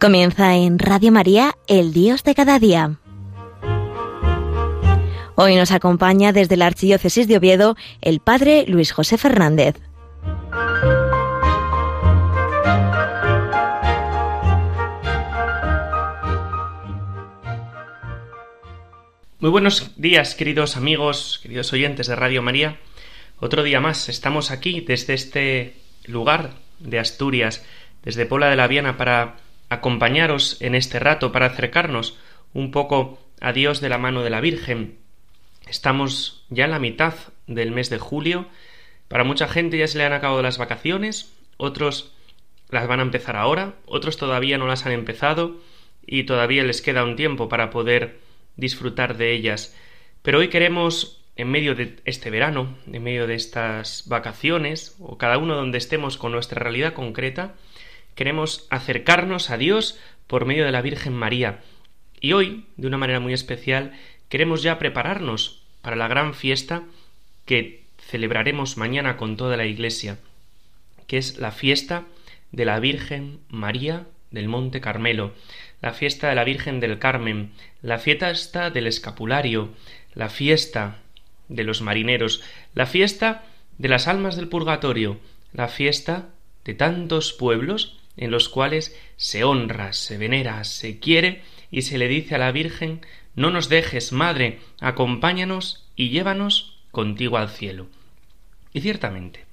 Comienza en Radio María, el Dios de cada día. Hoy nos acompaña desde la Archidiócesis de Oviedo el Padre Luis José Fernández. Muy buenos días, queridos amigos, queridos oyentes de Radio María. Otro día más estamos aquí desde este lugar de Asturias, desde Pola de la Viana, para acompañaros en este rato para acercarnos un poco a Dios de la mano de la Virgen. Estamos ya en la mitad del mes de julio. Para mucha gente ya se le han acabado las vacaciones, otros las van a empezar ahora, otros todavía no las han empezado y todavía les queda un tiempo para poder disfrutar de ellas. Pero hoy queremos, en medio de este verano, en medio de estas vacaciones, o cada uno donde estemos con nuestra realidad concreta, queremos acercarnos a Dios por medio de la Virgen María. Y hoy, de una manera muy especial, queremos ya prepararnos para la gran fiesta que celebraremos mañana con toda la Iglesia, que es la fiesta de la Virgen María del Monte Carmelo, la fiesta de la Virgen del Carmen, la fiesta del escapulario, la fiesta de los marineros, la fiesta de las almas del purgatorio, la fiesta de tantos pueblos en los cuales se honra, se venera, se quiere y se le dice a la Virgen No nos dejes, Madre, acompáñanos y llévanos contigo al cielo. Y ciertamente,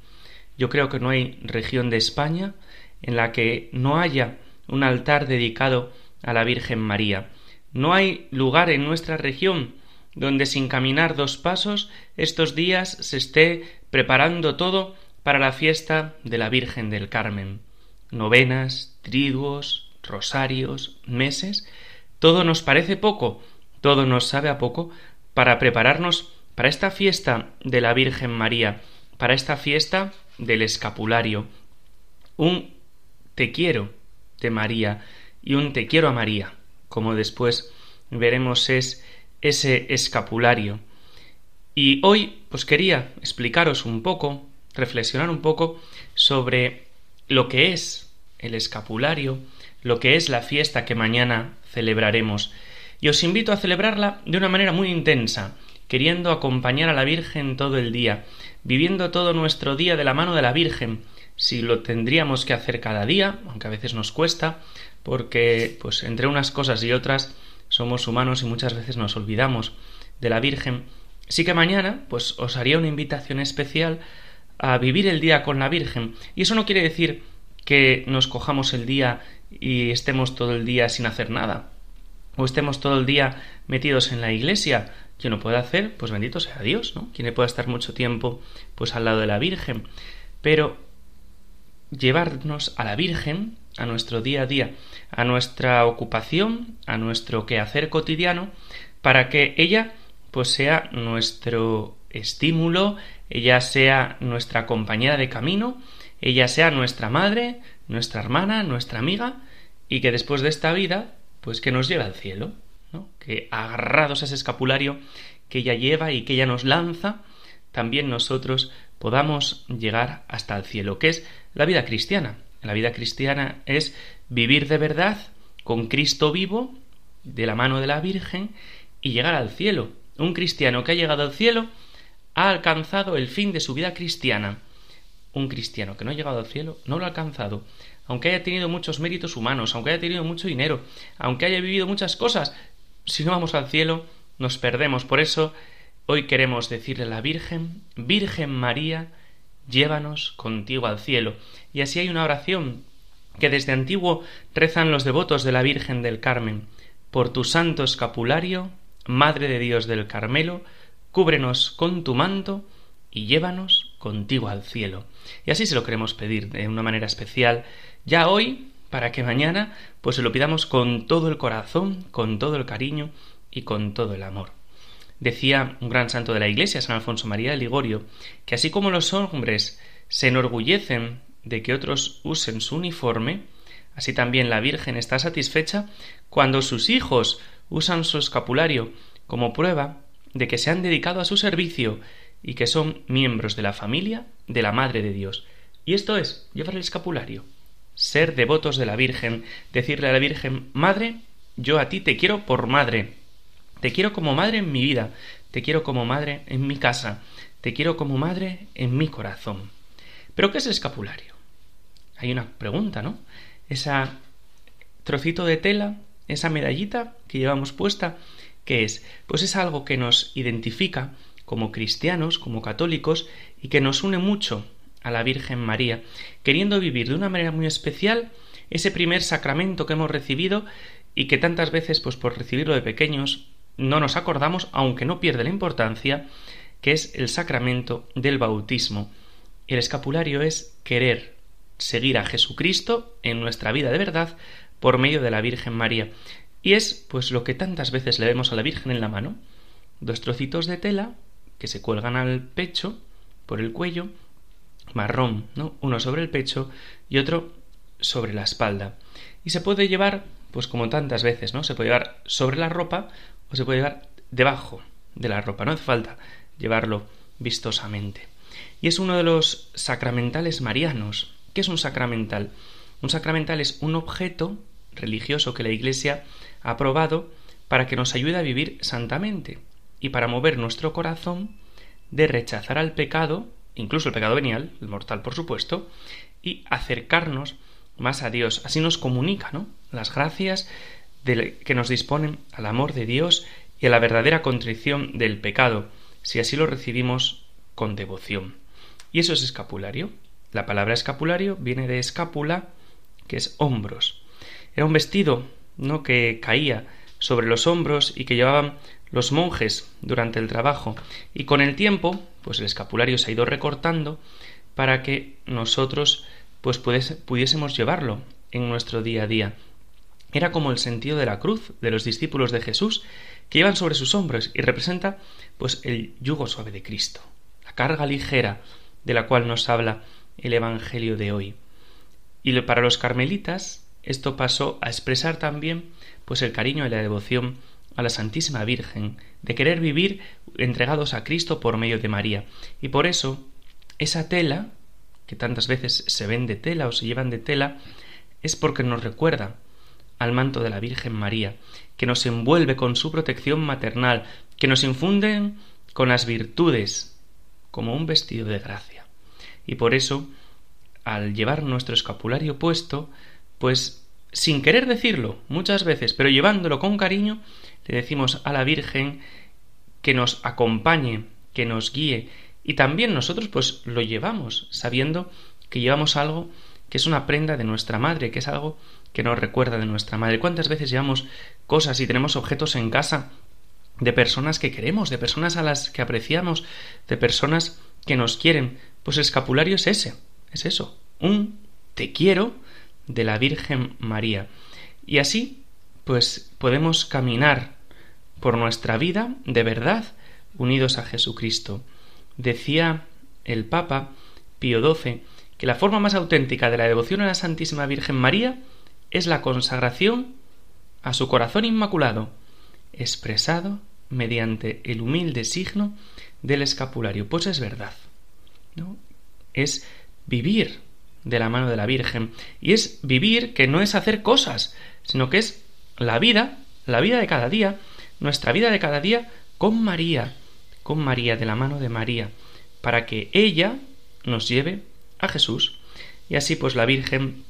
yo creo que no hay región de España en la que no haya un altar dedicado a la Virgen María. No hay lugar en nuestra región donde sin caminar dos pasos estos días se esté preparando todo para la fiesta de la Virgen del Carmen novenas, triduos, rosarios, meses, todo nos parece poco, todo nos sabe a poco para prepararnos para esta fiesta de la Virgen María, para esta fiesta del escapulario. Un te quiero de María y un te quiero a María, como después veremos es ese escapulario. Y hoy pues quería explicaros un poco, reflexionar un poco sobre lo que es el escapulario, lo que es la fiesta que mañana celebraremos. Y os invito a celebrarla de una manera muy intensa, queriendo acompañar a la Virgen todo el día, viviendo todo nuestro día de la mano de la Virgen, si lo tendríamos que hacer cada día, aunque a veces nos cuesta, porque pues entre unas cosas y otras somos humanos y muchas veces nos olvidamos de la Virgen. Sí que mañana pues os haría una invitación especial a vivir el día con la Virgen. Y eso no quiere decir que nos cojamos el día y estemos todo el día sin hacer nada, o estemos todo el día metidos en la iglesia. Quien lo puede hacer, pues bendito sea Dios, ¿no? Quien puede estar mucho tiempo, pues al lado de la Virgen. Pero llevarnos a la Virgen, a nuestro día a día, a nuestra ocupación, a nuestro quehacer cotidiano, para que ella, pues sea nuestro estímulo, ella sea nuestra compañera de camino, ella sea nuestra madre, nuestra hermana, nuestra amiga, y que después de esta vida, pues que nos lleve al cielo, ¿no? que agarrados a ese escapulario que ella lleva y que ella nos lanza, también nosotros podamos llegar hasta el cielo, que es la vida cristiana. La vida cristiana es vivir de verdad con Cristo vivo, de la mano de la Virgen, y llegar al cielo. Un cristiano que ha llegado al cielo ha alcanzado el fin de su vida cristiana. Un cristiano que no ha llegado al cielo no lo ha alcanzado, aunque haya tenido muchos méritos humanos, aunque haya tenido mucho dinero, aunque haya vivido muchas cosas, si no vamos al cielo, nos perdemos. Por eso, hoy queremos decirle a la Virgen, Virgen María, llévanos contigo al cielo. Y así hay una oración que desde antiguo rezan los devotos de la Virgen del Carmen. Por tu santo escapulario, Madre de Dios del Carmelo, cúbrenos con tu manto y llévanos contigo al cielo. Y así se lo queremos pedir de una manera especial ya hoy, para que mañana pues se lo pidamos con todo el corazón, con todo el cariño y con todo el amor. Decía un gran santo de la Iglesia, San Alfonso María de Ligorio, que así como los hombres se enorgullecen de que otros usen su uniforme, así también la Virgen está satisfecha cuando sus hijos usan su escapulario como prueba de que se han dedicado a su servicio y que son miembros de la familia de la Madre de Dios. Y esto es llevar el escapulario. ser devotos de la Virgen, decirle a la Virgen, Madre, yo a ti te quiero por madre, te quiero como madre en mi vida, te quiero como madre en mi casa, te quiero como madre en mi corazón. Pero ¿qué es el escapulario? Hay una pregunta, ¿no? Esa trocito de tela, esa medallita que llevamos puesta, ¿qué es? Pues es algo que nos identifica como cristianos, como católicos, y que nos une mucho a la Virgen María, queriendo vivir de una manera muy especial ese primer sacramento que hemos recibido y que tantas veces, pues por recibirlo de pequeños, no nos acordamos, aunque no pierde la importancia, que es el sacramento del bautismo. El escapulario es querer seguir a Jesucristo en nuestra vida de verdad por medio de la Virgen María. Y es pues lo que tantas veces le vemos a la Virgen en la mano. Dos trocitos de tela que se cuelgan al pecho, por el cuello, marrón, ¿no? Uno sobre el pecho y otro sobre la espalda. Y se puede llevar, pues como tantas veces, ¿no? Se puede llevar sobre la ropa o se puede llevar debajo de la ropa. No hace falta llevarlo vistosamente. Y es uno de los sacramentales marianos. ¿Qué es un sacramental? Un sacramental es un objeto religioso que la Iglesia ha aprobado para que nos ayude a vivir santamente y para mover nuestro corazón de rechazar al pecado, incluso el pecado venial, el mortal por supuesto, y acercarnos más a Dios. Así nos comunica, ¿no? Las gracias que nos disponen al amor de Dios y a la verdadera contrición del pecado, si así lo recibimos con devoción. Y eso es escapulario. La palabra escapulario viene de escápula, que es hombros. Era un vestido, ¿no? que caía sobre los hombros y que llevaban los monjes durante el trabajo y con el tiempo pues el escapulario se ha ido recortando para que nosotros pues pudiésemos llevarlo en nuestro día a día. Era como el sentido de la cruz de los discípulos de Jesús que iban sobre sus hombros y representa pues el yugo suave de Cristo, la carga ligera de la cual nos habla el Evangelio de hoy. Y para los carmelitas esto pasó a expresar también pues el cariño y la devoción a la Santísima Virgen, de querer vivir entregados a Cristo por medio de María. Y por eso, esa tela, que tantas veces se ven de tela o se llevan de tela, es porque nos recuerda al manto de la Virgen María, que nos envuelve con su protección maternal, que nos infunden con las virtudes, como un vestido de gracia. Y por eso, al llevar nuestro escapulario puesto, pues sin querer decirlo muchas veces, pero llevándolo con cariño, le decimos a la Virgen que nos acompañe, que nos guíe, y también nosotros pues lo llevamos, sabiendo que llevamos algo que es una prenda de nuestra madre, que es algo que nos recuerda de nuestra madre. ¿Cuántas veces llevamos cosas y tenemos objetos en casa de personas que queremos, de personas a las que apreciamos, de personas que nos quieren? Pues el escapulario es ese, es eso, un te quiero de la Virgen María. Y así, pues podemos caminar por nuestra vida de verdad unidos a Jesucristo. Decía el Papa Pío XII que la forma más auténtica de la devoción a la Santísima Virgen María es la consagración a su corazón inmaculado, expresado mediante el humilde signo del escapulario. Pues es verdad. ¿no? Es vivir de la mano de la Virgen. Y es vivir que no es hacer cosas, sino que es la vida, la vida de cada día, nuestra vida de cada día con María, con María, de la mano de María, para que ella nos lleve a Jesús. Y así pues la Virgen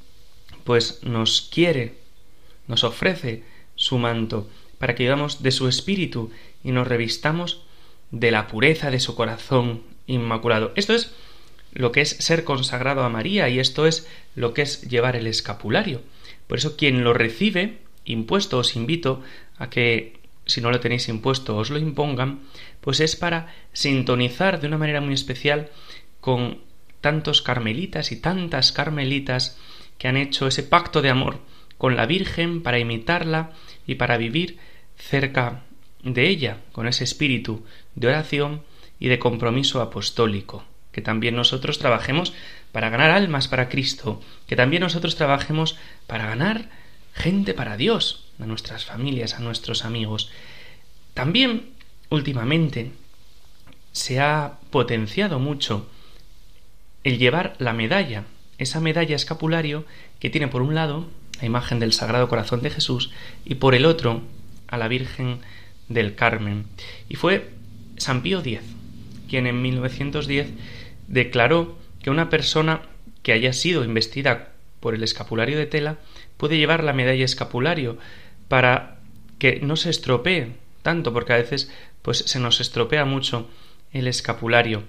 pues nos quiere, nos ofrece su manto, para que vivamos de su espíritu y nos revistamos de la pureza de su corazón inmaculado. Esto es lo que es ser consagrado a María y esto es lo que es llevar el escapulario. Por eso quien lo recibe impuesto os invito a que si no lo tenéis impuesto os lo impongan, pues es para sintonizar de una manera muy especial con tantos carmelitas y tantas carmelitas que han hecho ese pacto de amor con la Virgen para imitarla y para vivir cerca de ella, con ese espíritu de oración y de compromiso apostólico que también nosotros trabajemos para ganar almas para Cristo, que también nosotros trabajemos para ganar gente para Dios, a nuestras familias, a nuestros amigos. También, últimamente, se ha potenciado mucho el llevar la medalla esa medalla escapulario que tiene por un lado la imagen del Sagrado Corazón de Jesús y por el otro a la Virgen del Carmen. Y fue San Pío X quien en 1910 declaró que una persona que haya sido investida por el escapulario de tela puede llevar la medalla escapulario para que no se estropee tanto porque a veces pues se nos estropea mucho el escapulario.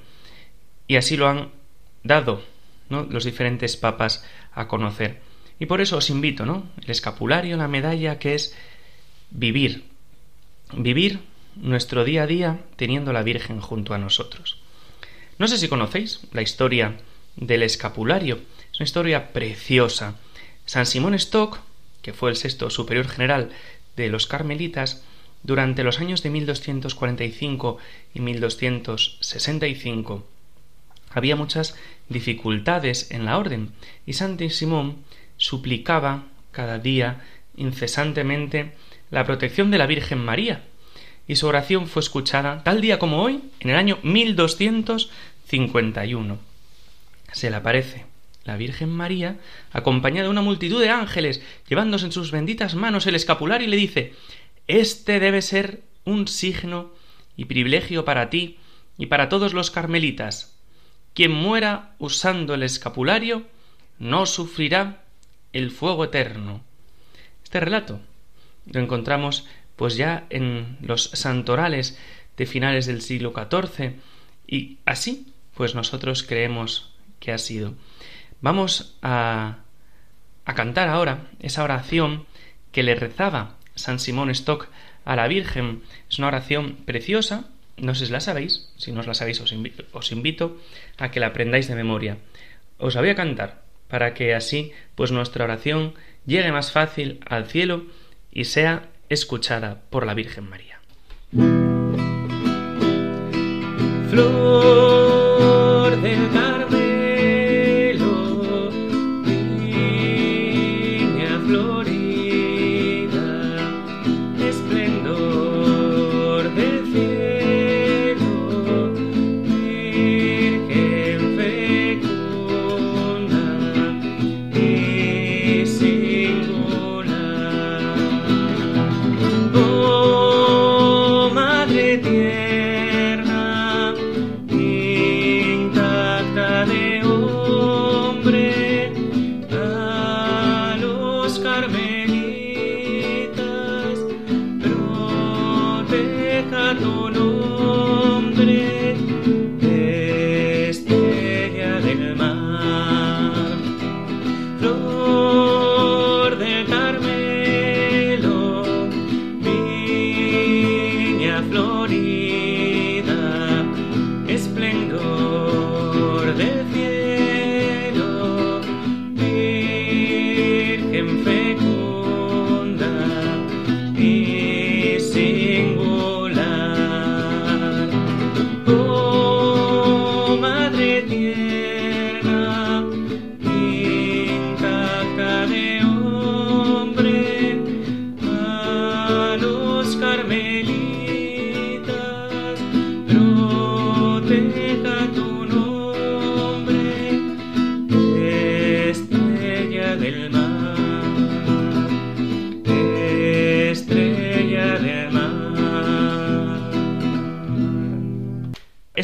Y así lo han dado los diferentes papas a conocer. Y por eso os invito no el escapulario la medalla que es vivir. Vivir nuestro día a día teniendo la Virgen junto a nosotros no sé si conocéis la historia del escapulario. Es una historia preciosa. San Simón Stock que fue el sexto superior general de los carmelitas durante los años de 1245 y 1265 había muchas dificultades en la orden y San Simón suplicaba cada día incesantemente la protección de la Virgen María y su oración fue escuchada tal día como hoy en el año 1251. Se le aparece la Virgen María acompañada de una multitud de ángeles llevándose en sus benditas manos el escapulario y le dice este debe ser un signo y privilegio para ti y para todos los carmelitas. Quien muera usando el escapulario no sufrirá el fuego eterno. Este relato lo encontramos pues ya en los santorales de finales del siglo XIV y así pues nosotros creemos que ha sido. Vamos a, a cantar ahora esa oración que le rezaba San Simón Stock a la Virgen. Es una oración preciosa, no sé si la sabéis, si no os la sabéis os invito, os invito a que la aprendáis de memoria. Os la voy a cantar para que así pues nuestra oración llegue más fácil al cielo y sea escuchada por la Virgen María.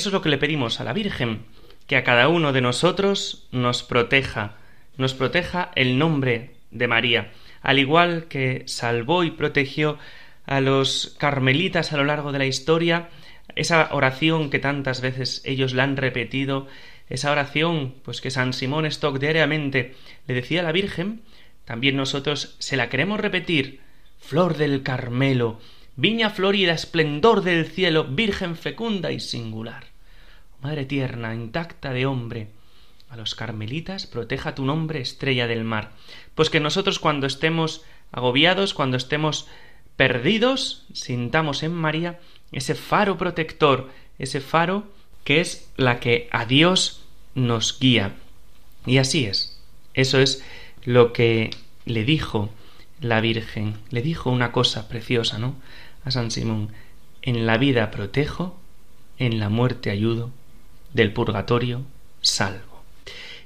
Eso es lo que le pedimos a la Virgen, que a cada uno de nosotros nos proteja, nos proteja el nombre de María, al igual que salvó y protegió a los carmelitas a lo largo de la historia, esa oración que tantas veces ellos la han repetido, esa oración pues que San Simón Stock diariamente le decía a la Virgen, también nosotros se la queremos repetir, flor del Carmelo, viña florida, esplendor del cielo, virgen fecunda y singular. Madre tierna, intacta de hombre, a los carmelitas proteja tu nombre, estrella del mar. Pues que nosotros cuando estemos agobiados, cuando estemos perdidos, sintamos en María ese faro protector, ese faro que es la que a Dios nos guía. Y así es. Eso es lo que le dijo la Virgen. Le dijo una cosa preciosa, ¿no? a San Simón, en la vida protejo, en la muerte ayudo, del purgatorio salvo.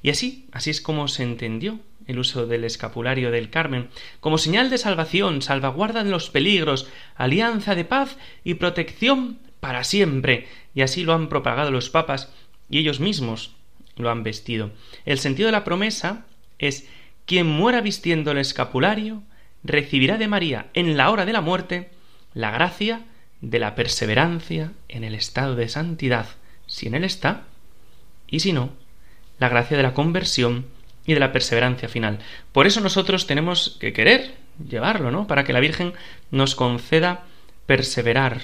Y así, así es como se entendió el uso del escapulario del Carmen, como señal de salvación, salvaguarda de los peligros, alianza de paz y protección para siempre, y así lo han propagado los papas y ellos mismos lo han vestido. El sentido de la promesa es quien muera vistiendo el escapulario recibirá de María en la hora de la muerte la gracia de la perseverancia en el estado de santidad, si en él está, y si no, la gracia de la conversión y de la perseverancia final. Por eso nosotros tenemos que querer llevarlo, ¿no? Para que la Virgen nos conceda perseverar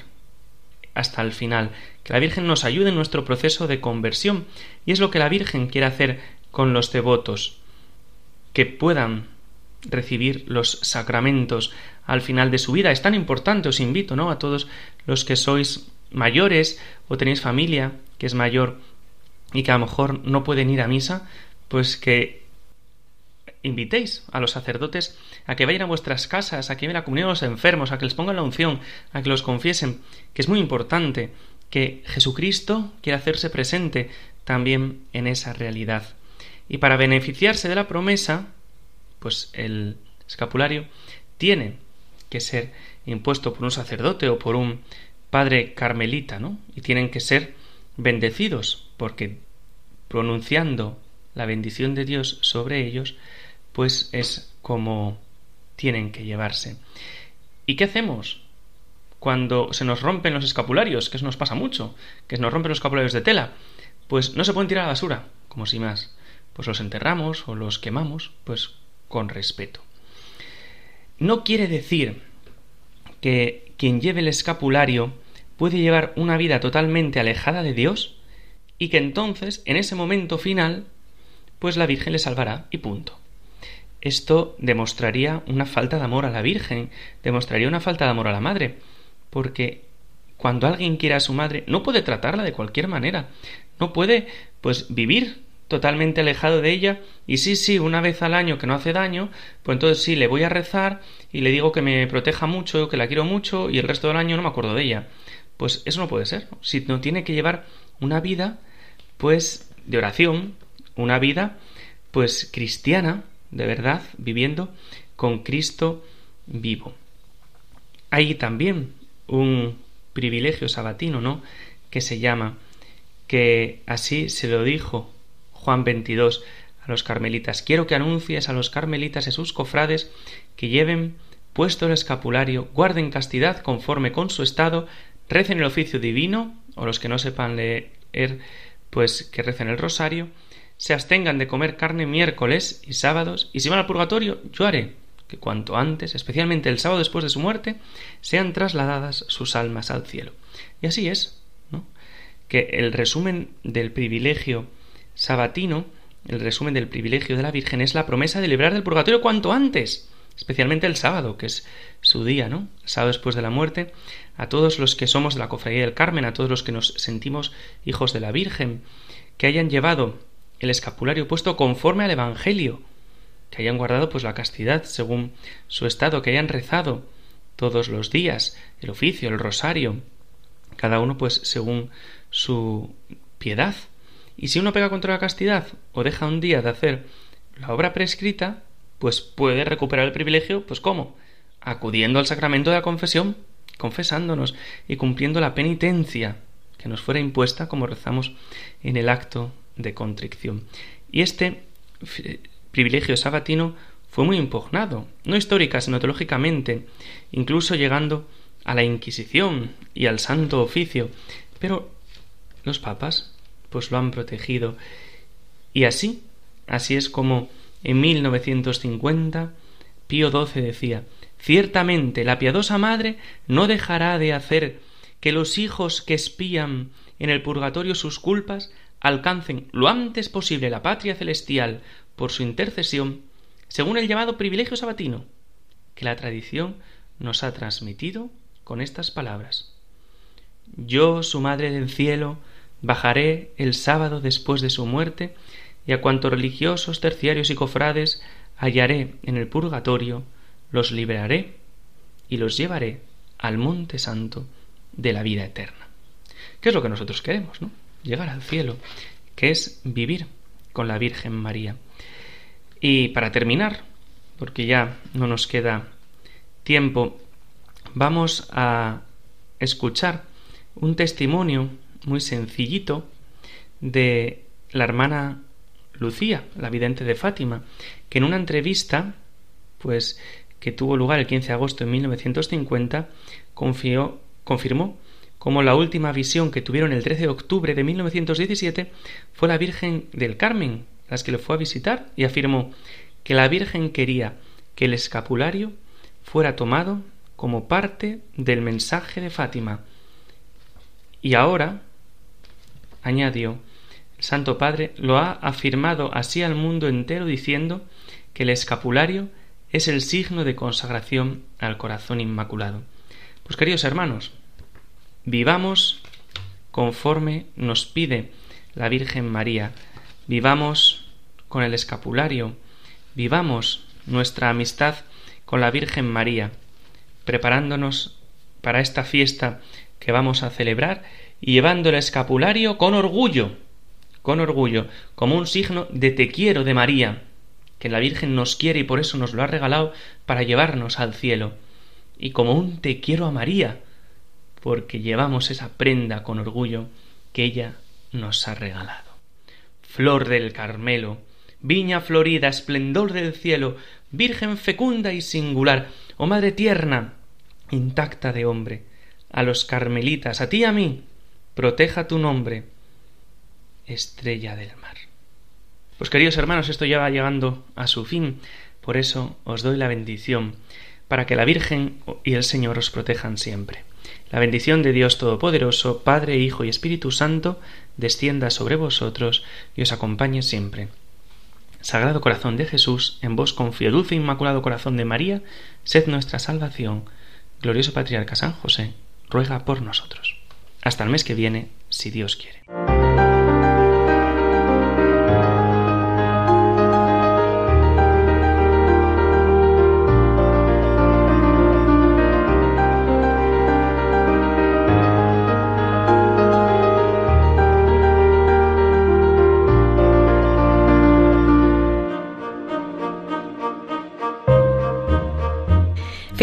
hasta el final, que la Virgen nos ayude en nuestro proceso de conversión. Y es lo que la Virgen quiere hacer con los devotos, que puedan recibir los sacramentos al final de su vida. Es tan importante, os invito, ¿no? A todos los que sois mayores o tenéis familia que es mayor y que a lo mejor no pueden ir a misa, pues que invitéis a los sacerdotes a que vayan a vuestras casas, a que vayan a la comunión a los enfermos, a que les pongan la unción, a que los confiesen, que es muy importante que Jesucristo quiera hacerse presente también en esa realidad. Y para beneficiarse de la promesa, pues el escapulario tiene que ser impuesto por un sacerdote o por un padre carmelita, ¿no? Y tienen que ser bendecidos, porque pronunciando la bendición de Dios sobre ellos, pues es como tienen que llevarse. ¿Y qué hacemos? Cuando se nos rompen los escapularios, que eso nos pasa mucho, que se nos rompen los escapularios de tela, pues no se pueden tirar a la basura, como si más. Pues los enterramos o los quemamos, pues con respeto. No quiere decir que quien lleve el escapulario puede llevar una vida totalmente alejada de Dios y que entonces, en ese momento final, pues la Virgen le salvará y punto. Esto demostraría una falta de amor a la Virgen, demostraría una falta de amor a la Madre, porque cuando alguien quiere a su madre no puede tratarla de cualquier manera, no puede pues vivir totalmente alejado de ella y sí, sí, una vez al año que no hace daño, pues entonces sí, le voy a rezar y le digo que me proteja mucho, que la quiero mucho y el resto del año no me acuerdo de ella. Pues eso no puede ser, si no tiene que llevar una vida pues de oración, una vida pues cristiana, de verdad, viviendo con Cristo vivo. Hay también un privilegio sabatino, ¿no? que se llama que así se lo dijo Juan 22 a los carmelitas. Quiero que anuncies a los carmelitas y sus cofrades que lleven puesto el escapulario, guarden castidad conforme con su estado, recen el oficio divino, o los que no sepan leer, pues que recen el rosario, se abstengan de comer carne miércoles y sábados, y si van al purgatorio, yo haré que cuanto antes, especialmente el sábado después de su muerte, sean trasladadas sus almas al cielo. Y así es, ¿no? Que el resumen del privilegio sabatino, el resumen del privilegio de la Virgen es la promesa de librar del purgatorio cuanto antes, especialmente el sábado, que es su día, ¿no? El sábado después de la muerte, a todos los que somos de la cofradía del Carmen, a todos los que nos sentimos hijos de la Virgen, que hayan llevado el escapulario puesto conforme al Evangelio, que hayan guardado pues la castidad según su estado, que hayan rezado todos los días el oficio, el rosario, cada uno pues según su piedad, y si uno pega contra la castidad o deja un día de hacer la obra prescrita, pues puede recuperar el privilegio, pues ¿cómo? Acudiendo al sacramento de la confesión, confesándonos y cumpliendo la penitencia que nos fuera impuesta como rezamos en el acto de contrición. Y este privilegio sabatino fue muy impugnado, no histórica, sino teológicamente, incluso llegando a la Inquisición y al Santo Oficio. Pero los papas pues lo han protegido. Y así, así es como en 1950 Pío XII decía, ciertamente la piadosa madre no dejará de hacer que los hijos que espían en el purgatorio sus culpas alcancen lo antes posible la patria celestial por su intercesión, según el llamado privilegio sabatino, que la tradición nos ha transmitido con estas palabras. Yo, su Madre del Cielo, bajaré el sábado después de su muerte, y a cuantos religiosos, terciarios y cofrades hallaré en el purgatorio, los liberaré y los llevaré al monte santo de la vida eterna. ¿Qué es lo que nosotros queremos, no? Llegar al cielo, que es vivir con la Virgen María. Y para terminar, porque ya no nos queda tiempo, vamos a escuchar un testimonio muy sencillito de la hermana Lucía, la vidente de Fátima, que en una entrevista, pues que tuvo lugar el 15 de agosto de 1950, confió, confirmó como la última visión que tuvieron el 13 de octubre de 1917 fue la Virgen del Carmen, las que le fue a visitar, y afirmó que la Virgen quería que el escapulario fuera tomado como parte del mensaje de Fátima. Y ahora, añadió, el Santo Padre lo ha afirmado así al mundo entero diciendo que el escapulario es el signo de consagración al corazón inmaculado. Pues queridos hermanos, vivamos conforme nos pide la Virgen María, vivamos con el escapulario, vivamos nuestra amistad con la Virgen María, preparándonos para esta fiesta que vamos a celebrar y llevando el escapulario con orgullo, con orgullo, como un signo de te quiero de María, que la Virgen nos quiere y por eso nos lo ha regalado para llevarnos al cielo, y como un te quiero a María, porque llevamos esa prenda con orgullo que ella nos ha regalado. Flor del Carmelo, viña florida, esplendor del cielo, Virgen fecunda y singular, oh Madre tierna, intacta de hombre, a los carmelitas, a ti y a mí, proteja tu nombre, estrella del mar. Pues queridos hermanos, esto ya va llegando a su fin, por eso os doy la bendición, para que la Virgen y el Señor os protejan siempre. La bendición de Dios Todopoderoso, Padre, Hijo y Espíritu Santo, descienda sobre vosotros y os acompañe siempre. Sagrado Corazón de Jesús, en vos confío, dulce e inmaculado Corazón de María, sed nuestra salvación. Glorioso Patriarca San José, ruega por nosotros. Hasta el mes que viene, si Dios quiere.